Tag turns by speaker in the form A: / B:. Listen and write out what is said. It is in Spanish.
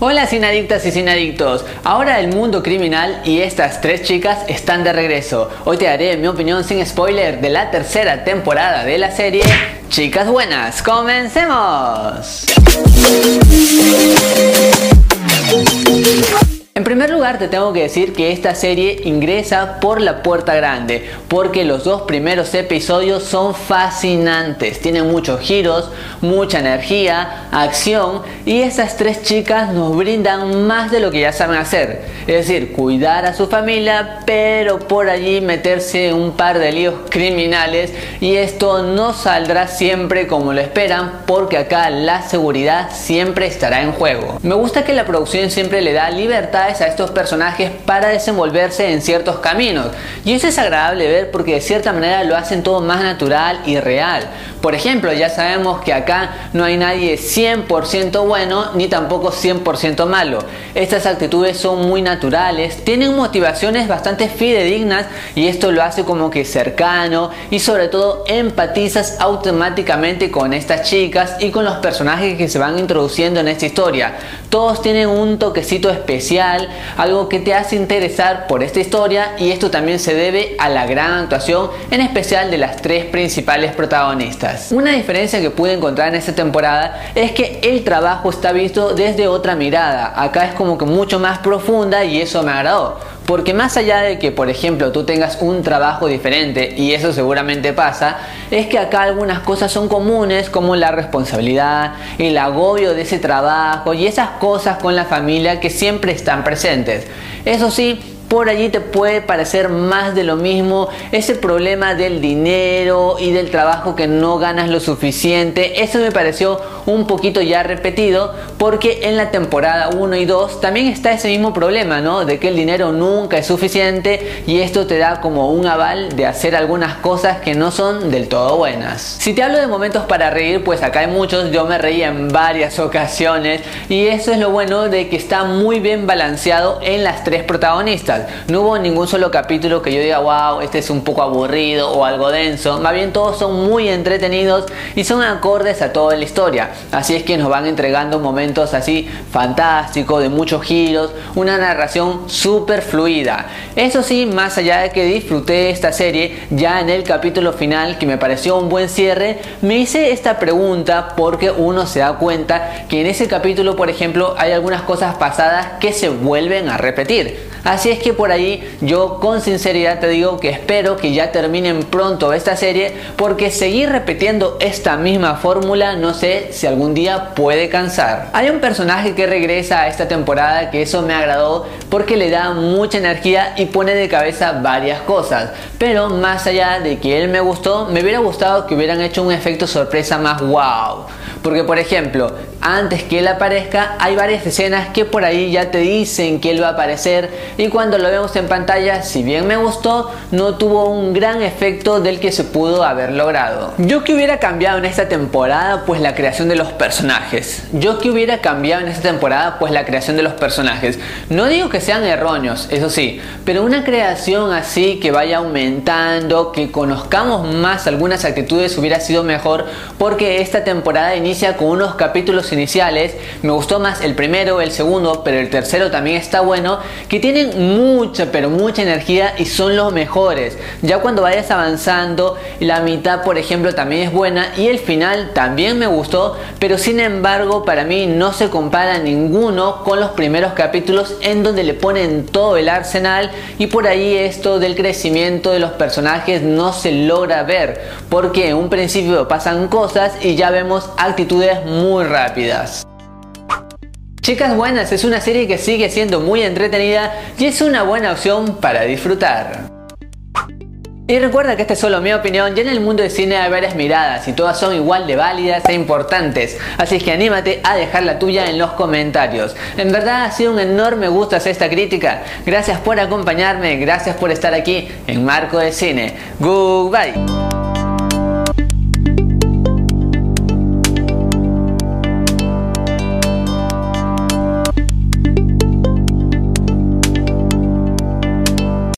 A: Hola sinadictas y sinadictos, ahora el mundo criminal y estas tres chicas están de regreso. Hoy te daré mi opinión sin spoiler de la tercera temporada de la serie Chicas Buenas. ¡Comencemos! En primer lugar te tengo que decir que esta serie ingresa por la puerta grande porque los dos primeros episodios son fascinantes, tienen muchos giros, mucha energía, acción y esas tres chicas nos brindan más de lo que ya saben hacer, es decir, cuidar a su familia pero por allí meterse en un par de líos criminales y esto no saldrá siempre como lo esperan porque acá la seguridad siempre estará en juego. Me gusta que la producción siempre le da libertad a estos personajes para desenvolverse en ciertos caminos. Y eso es agradable ver porque de cierta manera lo hacen todo más natural y real. Por ejemplo, ya sabemos que acá no hay nadie 100% bueno ni tampoco 100% malo. Estas actitudes son muy naturales, tienen motivaciones bastante fidedignas y esto lo hace como que cercano y sobre todo empatizas automáticamente con estas chicas y con los personajes que se van introduciendo en esta historia. Todos tienen un toquecito especial, algo que te hace interesar por esta historia y esto también se debe a la gran actuación en especial de las tres principales protagonistas. Una diferencia que pude encontrar en esta temporada es que el trabajo está visto desde otra mirada, acá es como que mucho más profunda y eso me agradó. Porque más allá de que, por ejemplo, tú tengas un trabajo diferente, y eso seguramente pasa, es que acá algunas cosas son comunes, como la responsabilidad, el agobio de ese trabajo y esas cosas con la familia que siempre están presentes. Eso sí, por allí te puede parecer más de lo mismo, ese problema del dinero y del trabajo que no ganas lo suficiente, eso me pareció un poquito ya repetido porque en la temporada 1 y 2 también está ese mismo problema, ¿no? De que el dinero nunca es suficiente y esto te da como un aval de hacer algunas cosas que no son del todo buenas. Si te hablo de momentos para reír, pues acá hay muchos, yo me reí en varias ocasiones y eso es lo bueno de que está muy bien balanceado en las tres protagonistas. No hubo ningún solo capítulo que yo diga, wow, este es un poco aburrido o algo denso. Más bien todos son muy entretenidos y son acordes a toda la historia. Así es que nos van entregando momentos así fantásticos, de muchos giros, una narración súper fluida. Eso sí, más allá de que disfruté esta serie, ya en el capítulo final, que me pareció un buen cierre, me hice esta pregunta porque uno se da cuenta que en ese capítulo, por ejemplo, hay algunas cosas pasadas que se vuelven a repetir. Así es que por ahí yo con sinceridad te digo que espero que ya terminen pronto esta serie porque seguir repitiendo esta misma fórmula no sé si algún día puede cansar. Hay un personaje que regresa a esta temporada que eso me agradó porque le da mucha energía y pone de cabeza varias cosas. Pero más allá de que él me gustó, me hubiera gustado que hubieran hecho un efecto sorpresa más wow. Porque por ejemplo, antes que él aparezca, hay varias escenas que por ahí ya te dicen que él va a aparecer y cuando lo vemos en pantalla, si bien me gustó, no tuvo un gran efecto del que se pudo haber logrado. Yo que hubiera cambiado en esta temporada, pues la creación de los personajes. Yo que hubiera cambiado en esta temporada, pues la creación de los personajes. No digo que sean erróneos, eso sí, pero una creación así que vaya aumentando, que conozcamos más algunas actitudes hubiera sido mejor porque esta temporada inicia con unos capítulos iniciales, me gustó más el primero, el segundo, pero el tercero también está bueno, que tienen mucha, pero mucha energía y son los mejores. Ya cuando vayas avanzando, la mitad, por ejemplo, también es buena y el final también me gustó, pero sin embargo, para mí no se compara ninguno con los primeros capítulos en donde le ponen todo el arsenal y por ahí esto del crecimiento de los personajes no se logra ver, porque en un principio pasan cosas y ya vemos actitudes muy rápidas. Chicas Buenas es una serie que sigue siendo muy entretenida y es una buena opción para disfrutar. Y recuerda que esta es solo mi opinión, ya en el mundo del cine hay varias miradas y todas son igual de válidas e importantes, así que anímate a dejar la tuya en los comentarios. En verdad ha sido un enorme gusto hacer esta crítica, gracias por acompañarme, gracias por estar aquí en Marco de Cine. Goodbye.